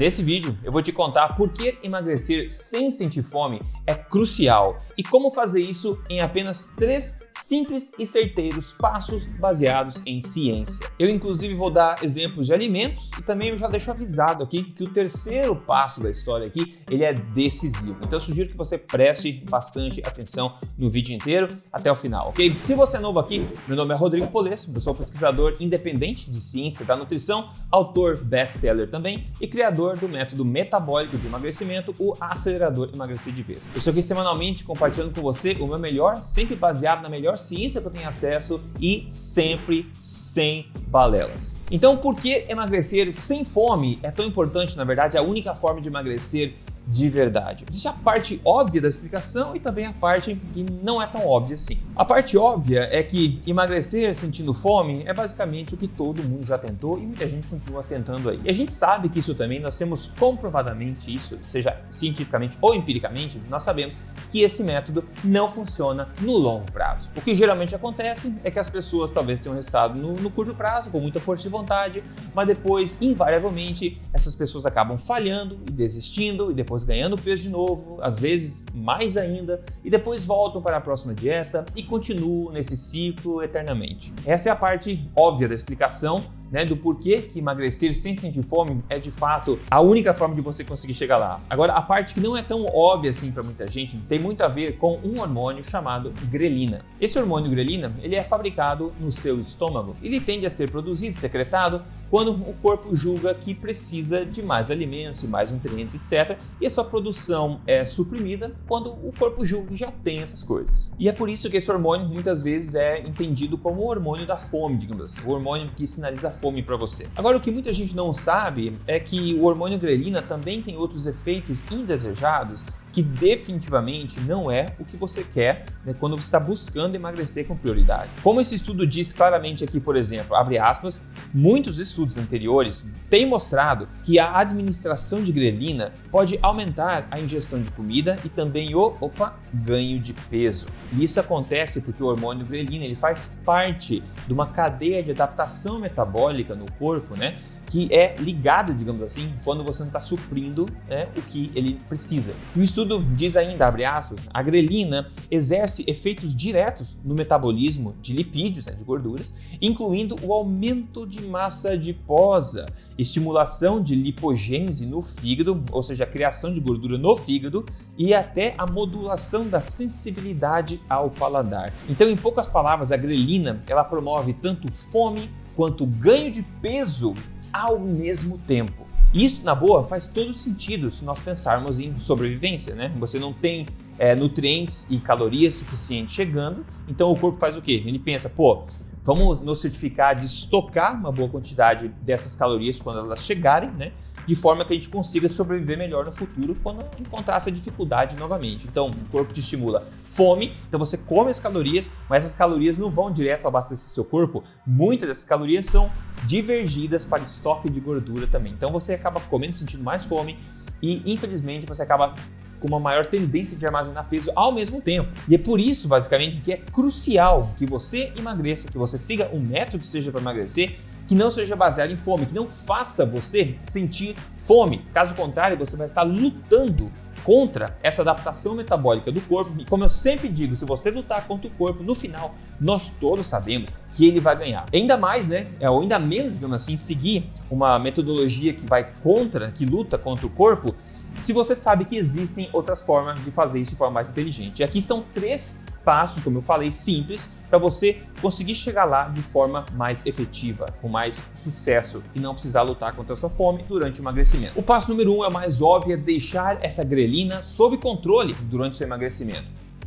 Nesse vídeo eu vou te contar por que emagrecer sem sentir fome é crucial e como fazer isso em apenas três simples e certeiros passos baseados em ciência. Eu inclusive vou dar exemplos de alimentos e também eu já deixo avisado aqui que o terceiro passo da história aqui ele é decisivo. Então eu sugiro que você preste bastante atenção no vídeo inteiro até o final, ok? Se você é novo aqui, meu nome é Rodrigo Polesso, eu sou pesquisador independente de ciência da nutrição, autor best-seller também e criador do método metabólico de emagrecimento, o acelerador emagrecer de vez. Eu estou aqui semanalmente compartilhando com você o meu melhor, sempre baseado na melhor ciência que eu tenho acesso e sempre sem balelas. Então, por que emagrecer sem fome é tão importante? Na verdade, a única forma de emagrecer de verdade. Existe a parte óbvia da explicação e também a parte que não é tão óbvia assim. A parte óbvia é que emagrecer sentindo fome é basicamente o que todo mundo já tentou e muita gente continua tentando aí. E a gente sabe que isso também, nós temos comprovadamente isso, seja cientificamente ou empiricamente, nós sabemos que esse método não funciona no longo prazo. O que geralmente acontece é que as pessoas talvez tenham resultado no, no curto prazo, com muita força de vontade, mas depois, invariavelmente, essas pessoas acabam falhando e desistindo e depois ganhando peso de novo, às vezes mais ainda, e depois voltam para a próxima dieta e continuam nesse ciclo eternamente. Essa é a parte óbvia da explicação né, do porquê que emagrecer sem sentir fome é de fato a única forma de você conseguir chegar lá. Agora, a parte que não é tão óbvia assim para muita gente tem muito a ver com um hormônio chamado grelina. Esse hormônio grelina, ele é fabricado no seu estômago. Ele tende a ser produzido, secretado quando o corpo julga que precisa de mais alimentos e mais nutrientes, etc. E a sua produção é suprimida quando o corpo julga que já tem essas coisas. E é por isso que esse hormônio muitas vezes é entendido como o hormônio da fome, digamos assim, o hormônio que sinaliza fome para você. Agora, o que muita gente não sabe é que o hormônio grelina também tem outros efeitos indesejados que definitivamente não é o que você quer né, quando você está buscando emagrecer com prioridade. Como esse estudo diz claramente aqui, por exemplo, abre aspas, muitos estudos anteriores têm mostrado que a administração de grelina pode aumentar a ingestão de comida e também o opa, ganho de peso. E isso acontece porque o hormônio grelina ele faz parte de uma cadeia de adaptação metabólica no corpo, né? Que é ligado, digamos assim, quando você não está suprindo né, o que ele precisa. o estudo diz ainda, abre aspas, a grelina exerce efeitos diretos no metabolismo de lipídios, né, de gorduras, incluindo o aumento de massa adiposa, estimulação de lipogênese no fígado, ou seja, a criação de gordura no fígado, e até a modulação da sensibilidade ao paladar. Então, em poucas palavras, a grelina ela promove tanto fome quanto ganho de peso ao mesmo tempo. Isso, na boa, faz todo sentido se nós pensarmos em sobrevivência, né? Você não tem é, nutrientes e calorias suficientes chegando, então o corpo faz o quê? Ele pensa, pô, vamos nos certificar de estocar uma boa quantidade dessas calorias quando elas chegarem, né? de forma que a gente consiga sobreviver melhor no futuro quando encontrar essa dificuldade novamente. Então, o corpo te estimula fome, então você come as calorias, mas essas calorias não vão direto abastecer seu corpo. Muitas dessas calorias são divergidas para estoque de gordura também. Então, você acaba comendo sentindo mais fome e, infelizmente, você acaba com uma maior tendência de armazenar peso ao mesmo tempo. E é por isso, basicamente, que é crucial que você emagreça, que você siga um método que seja para emagrecer que não seja baseado em fome, que não faça você sentir fome. Caso contrário, você vai estar lutando contra essa adaptação metabólica do corpo. E como eu sempre digo, se você lutar contra o corpo, no final, nós todos sabemos que ele vai ganhar. Ainda mais, né? É, ou ainda menos, digamos assim, seguir uma metodologia que vai contra, que luta contra o corpo, se você sabe que existem outras formas de fazer isso de forma mais inteligente. E aqui estão três passos, como eu falei, simples, para você conseguir chegar lá de forma mais efetiva, com mais sucesso e não precisar lutar contra a sua fome durante o emagrecimento. O passo número um é o mais óbvio, é deixar essa grelina sob controle durante o seu emagrecimento.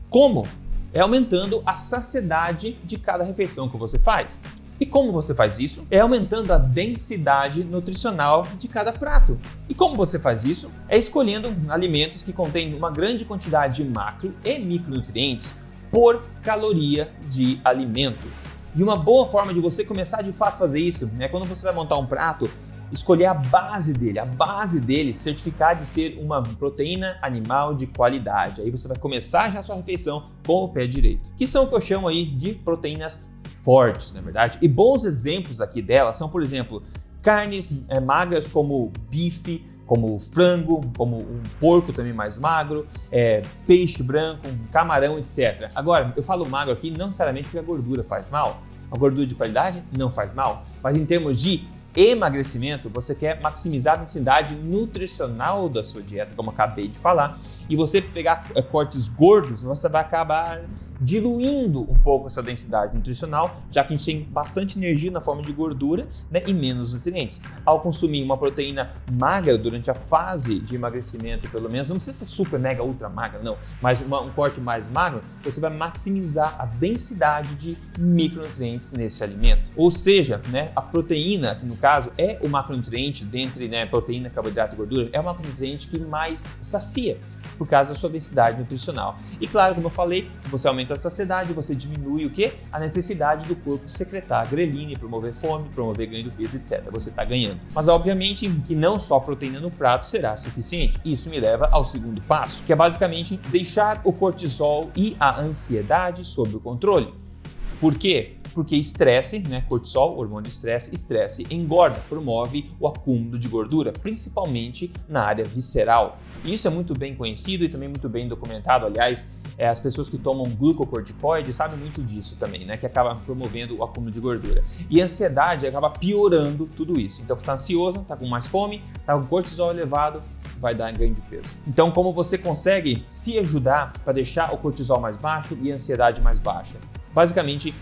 Como? É aumentando a saciedade de cada refeição que você faz. E como você faz isso? É aumentando a densidade nutricional de cada prato. E como você faz isso? É escolhendo alimentos que contêm uma grande quantidade de macro e micronutrientes por caloria de alimento. E uma boa forma de você começar de fato a fazer isso é quando você vai montar um prato, escolher a base dele, a base dele certificar de ser uma proteína animal de qualidade. Aí você vai começar já a sua refeição com o pé direito, que são o que eu chamo aí de proteínas fortes, na é verdade. E bons exemplos aqui delas são, por exemplo, carnes é, magras como bife, como frango, como um porco também mais magro, é, peixe branco, um camarão, etc. Agora, eu falo magro aqui não necessariamente porque a gordura faz mal. A gordura de qualidade não faz mal, mas em termos de emagrecimento, você quer maximizar a densidade nutricional da sua dieta, como acabei de falar, e você pegar eh, cortes gordos, você vai acabar diluindo um pouco essa densidade nutricional, já que a gente tem bastante energia na forma de gordura né, e menos nutrientes. Ao consumir uma proteína magra durante a fase de emagrecimento, pelo menos, não precisa ser super, mega, ultra magra, não, mas uma, um corte mais magro, você vai maximizar a densidade de micronutrientes nesse alimento. Ou seja, né, a proteína, que no caso é o macronutriente dentre né, proteína, carboidrato e gordura, é o macronutriente que mais sacia por causa da sua densidade nutricional. E claro, como eu falei, você aumenta a saciedade, você diminui o que? A necessidade do corpo secretar grelina, promover fome, promover ganho de peso, etc. Você está ganhando. Mas obviamente que não só proteína no prato será suficiente. Isso me leva ao segundo passo, que é basicamente deixar o cortisol e a ansiedade sob o controle. Por quê? Porque estresse, né, cortisol, hormônio de estresse, estresse engorda, promove o acúmulo de gordura, principalmente na área visceral. Isso é muito bem conhecido e também muito bem documentado. Aliás, é, as pessoas que tomam glucocorticoide sabem muito disso também, né? Que acaba promovendo o acúmulo de gordura. E a ansiedade acaba piorando tudo isso. Então, está ansioso, está com mais fome, está com cortisol elevado, vai dar ganho de peso. Então, como você consegue se ajudar para deixar o cortisol mais baixo e a ansiedade mais baixa? Basicamente,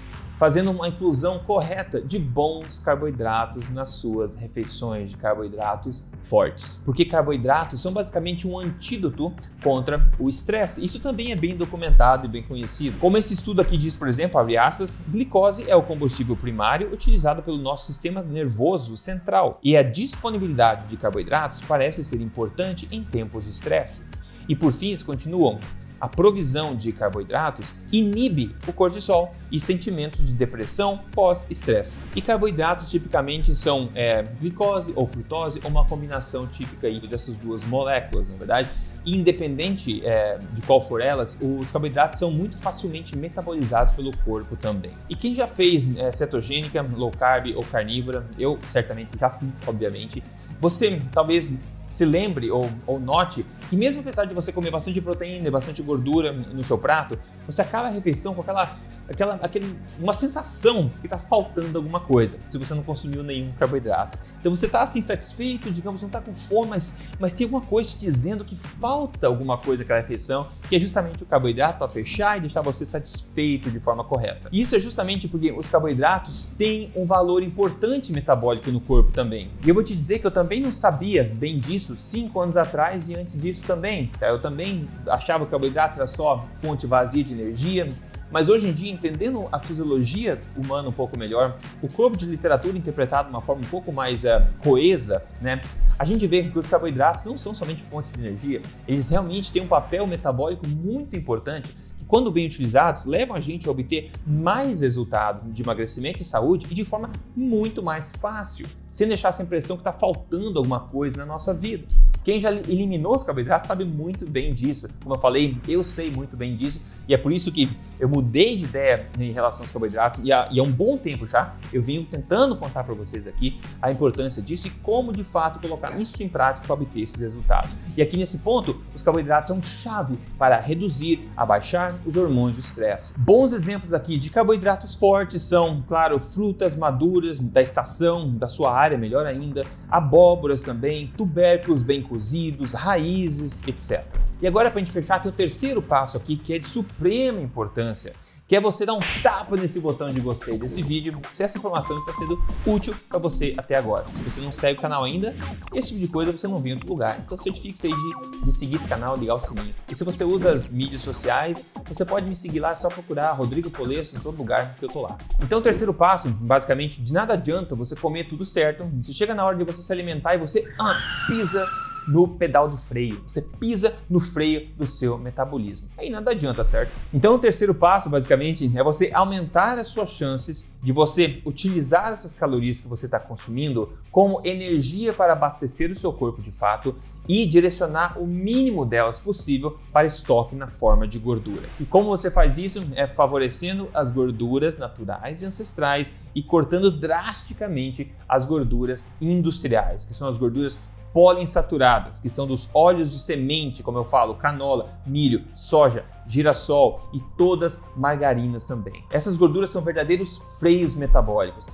fazendo uma inclusão correta de bons carboidratos nas suas refeições de carboidratos fortes. Porque carboidratos são basicamente um antídoto contra o estresse. Isso também é bem documentado e bem conhecido. Como esse estudo aqui diz, por exemplo, abre aspas, glicose é o combustível primário utilizado pelo nosso sistema nervoso central e a disponibilidade de carboidratos parece ser importante em tempos de estresse. E por fim, eles continuam a provisão de carboidratos inibe o cortisol e sentimentos de depressão pós-estresse. E carboidratos tipicamente são é, glicose ou frutose, ou uma combinação típica dessas duas moléculas, na verdade. Independente é, de qual for elas, os carboidratos são muito facilmente metabolizados pelo corpo também. E quem já fez é, cetogênica, low carb ou carnívora, eu certamente já fiz, obviamente, você talvez se lembre ou, ou note que mesmo apesar de você comer bastante proteína e bastante gordura no seu prato, você acaba a refeição com aquela aquela, aquele, uma sensação que está faltando alguma coisa, se você não consumiu nenhum carboidrato. Então você está assim satisfeito, digamos, não está com fome, mas, mas tem alguma coisa te dizendo que falta alguma coisa naquela refeição, que é justamente o carboidrato para fechar e deixar você satisfeito de forma correta. E isso é justamente porque os carboidratos têm um valor importante metabólico no corpo também. E eu vou te dizer que eu também não sabia bem disso cinco anos atrás e antes disso também. Tá? Eu também achava que o carboidrato era só fonte vazia de energia, mas hoje em dia, entendendo a fisiologia humana um pouco melhor, o corpo de literatura interpretado de uma forma um pouco mais uh, coesa, né? A gente vê que os carboidratos não são somente fontes de energia, eles realmente têm um papel metabólico muito importante que, quando bem utilizados, levam a gente a obter mais resultado de emagrecimento e saúde e de forma muito mais fácil, sem deixar essa impressão que está faltando alguma coisa na nossa vida. Quem já eliminou os carboidratos sabe muito bem disso. Como eu falei, eu sei muito bem disso e é por isso que eu mudei de ideia em relação aos carboidratos e há, e há um bom tempo já eu venho tentando contar para vocês aqui a importância disso e como de fato colocar isso em prática para obter esses resultados. E aqui nesse ponto, os carboidratos são chave para reduzir, abaixar os hormônios do estresse. Bons exemplos aqui de carboidratos fortes são, claro, frutas maduras da estação, da sua melhor ainda, abóboras também, tubérculos bem cozidos, raízes, etc. E agora, para a gente fechar, tem o terceiro passo aqui que é de suprema importância, que é você dar um tapa nesse botão de gostei desse vídeo se essa informação está sendo útil para você até agora. Se você não segue o canal ainda, esse tipo de coisa você não vê em outro lugar. Então certifique-se aí de, de seguir esse canal ligar o sininho. E se você usa as mídias sociais, você pode me seguir lá, é só procurar Rodrigo Polesso em todo lugar que eu tô lá. Então o terceiro passo, basicamente, de nada adianta você comer tudo certo. Se chega na hora de você se alimentar e você ah, pisa no pedal do freio, você pisa no freio do seu metabolismo. Aí nada adianta, certo? Então o terceiro passo, basicamente, é você aumentar as suas chances de você utilizar essas calorias que você está consumindo como energia para abastecer o seu corpo de fato e direcionar o mínimo delas possível para estoque na forma de gordura. E como você faz isso? É favorecendo as gorduras naturais e ancestrais e cortando drasticamente as gorduras industriais, que são as gorduras poliinsaturadas, que são dos óleos de semente, como eu falo, canola, milho, soja, girassol e todas margarinas também. Essas gorduras são verdadeiros freios metabólicos.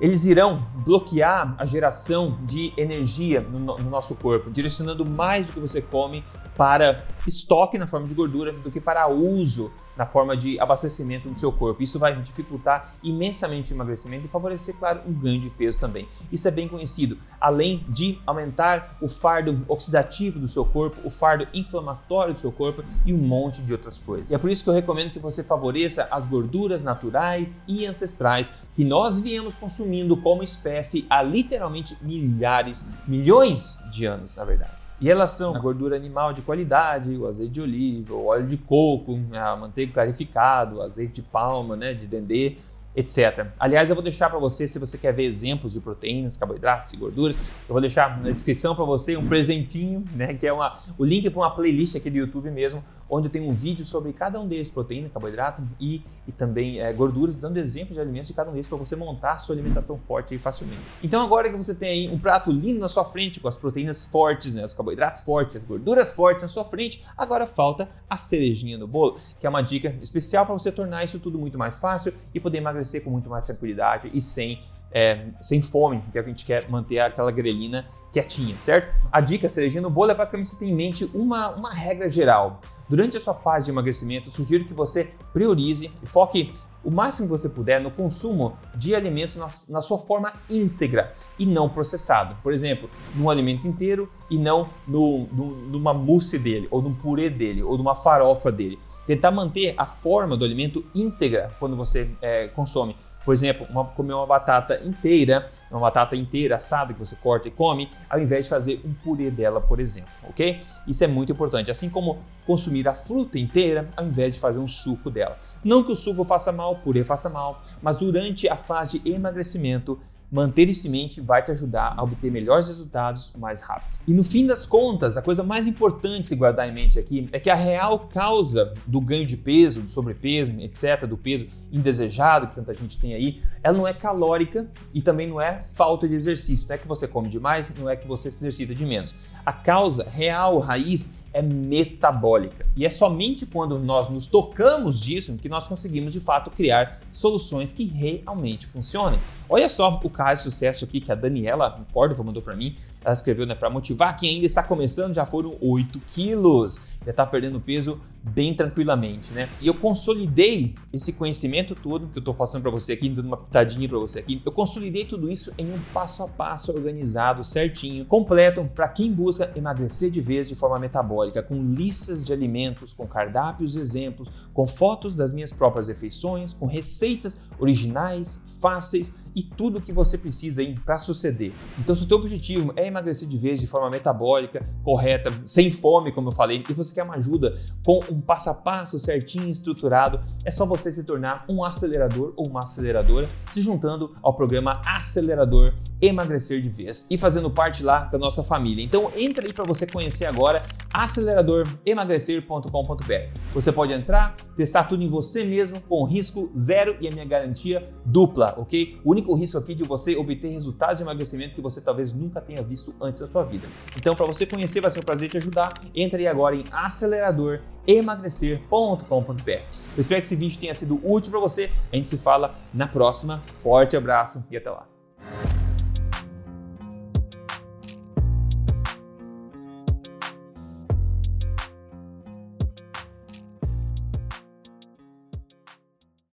Eles irão bloquear a geração de energia no, no nosso corpo, direcionando mais do que você come para estoque na forma de gordura do que para uso na forma de abastecimento do seu corpo. Isso vai dificultar imensamente o emagrecimento e favorecer, claro, um ganho de peso também. Isso é bem conhecido. Além de aumentar o fardo oxidativo do seu corpo, o fardo inflamatório do seu corpo e um monte de outras coisas. E é por isso que eu recomendo que você favoreça as gorduras naturais e ancestrais que nós viemos consumindo como espécie há literalmente milhares, milhões de anos, na verdade. Em relação à gordura animal de qualidade, o azeite de oliva, o óleo de coco, a manteiga clarificado, o azeite de palma, né, de dendê, etc. Aliás, eu vou deixar para você, se você quer ver exemplos de proteínas, carboidratos e gorduras, eu vou deixar na descrição para você um presentinho, né, que é uma, o link para uma playlist aqui do YouTube mesmo, onde tenho um vídeo sobre cada um deles, proteína, carboidrato e, e também é, gorduras, dando exemplos de alimentos de cada um deles para você montar sua alimentação forte e facilmente. Então agora que você tem aí um prato lindo na sua frente, com as proteínas fortes, né, os carboidratos fortes, as gorduras fortes na sua frente, agora falta a cerejinha no bolo, que é uma dica especial para você tornar isso tudo muito mais fácil e poder emagrecer com muito mais tranquilidade e sem é, sem fome, que é o que a gente quer manter aquela grelina quietinha, certo? A dica cerejinha no bolo é basicamente você ter em mente uma, uma regra geral. Durante a sua fase de emagrecimento, sugiro que você priorize e foque o máximo que você puder no consumo de alimentos na, na, sua forma íntegra e não processado. Por exemplo, num alimento inteiro e não no, no, numa mousse dele, ou num purê dele, ou numa farofa dele. Tentar manter a forma do alimento íntegra quando você é, consome. Por exemplo, uma, comer uma batata inteira, uma batata inteira assada que você corta e come, ao invés de fazer um purê dela, por exemplo, ok? Isso é muito importante. Assim como consumir a fruta inteira, ao invés de fazer um suco dela. Não que o suco faça mal, o purê faça mal, mas durante a fase de emagrecimento, manter isso em mente vai te ajudar a obter melhores resultados mais rápido. E no fim das contas, a coisa mais importante se guardar em mente aqui é que a real causa do ganho de peso, do sobrepeso, etc., do peso indesejado que tanta gente tem aí, ela não é calórica e também não é falta de exercício. Não é que você come demais, não é que você se exercita de menos. A causa real, raiz, é metabólica. E é somente quando nós nos tocamos disso que nós conseguimos de fato criar soluções que realmente funcionem. Olha só o caso de sucesso aqui que a Daniela Córdova mandou para mim. Ela escreveu né, para motivar quem ainda está começando, já foram 8 quilos já está perdendo peso bem tranquilamente, né? E eu consolidei esse conhecimento todo que eu estou passando para você aqui, dando uma pitadinha para você aqui. Eu consolidei tudo isso em um passo a passo organizado, certinho, completo para quem busca emagrecer de vez de forma metabólica, com listas de alimentos, com cardápios, exemplos, com fotos das minhas próprias refeições, com receitas originais, fáceis e tudo o que você precisa para suceder. Então, se o teu objetivo é emagrecer de vez de forma metabólica, correta, sem fome, como eu falei, e você quer uma ajuda com um passo a passo certinho, estruturado, é só você se tornar um acelerador ou uma aceleradora, se juntando ao programa Acelerador Emagrecer de Vez e fazendo parte lá da nossa família. Então, entra aí para você conhecer agora aceleradoremagrecer.com.br. Você pode entrar, testar tudo em você mesmo com risco zero e a minha garantia dupla, ok? O único risco aqui de você obter resultados de emagrecimento que você talvez nunca tenha visto antes da sua vida. Então, para você conhecer, vai ser um prazer te ajudar. Entre aí agora em aceleradoremagrecer.com.br. Eu espero que esse vídeo tenha sido útil para você. A gente se fala na próxima. Forte abraço e até lá.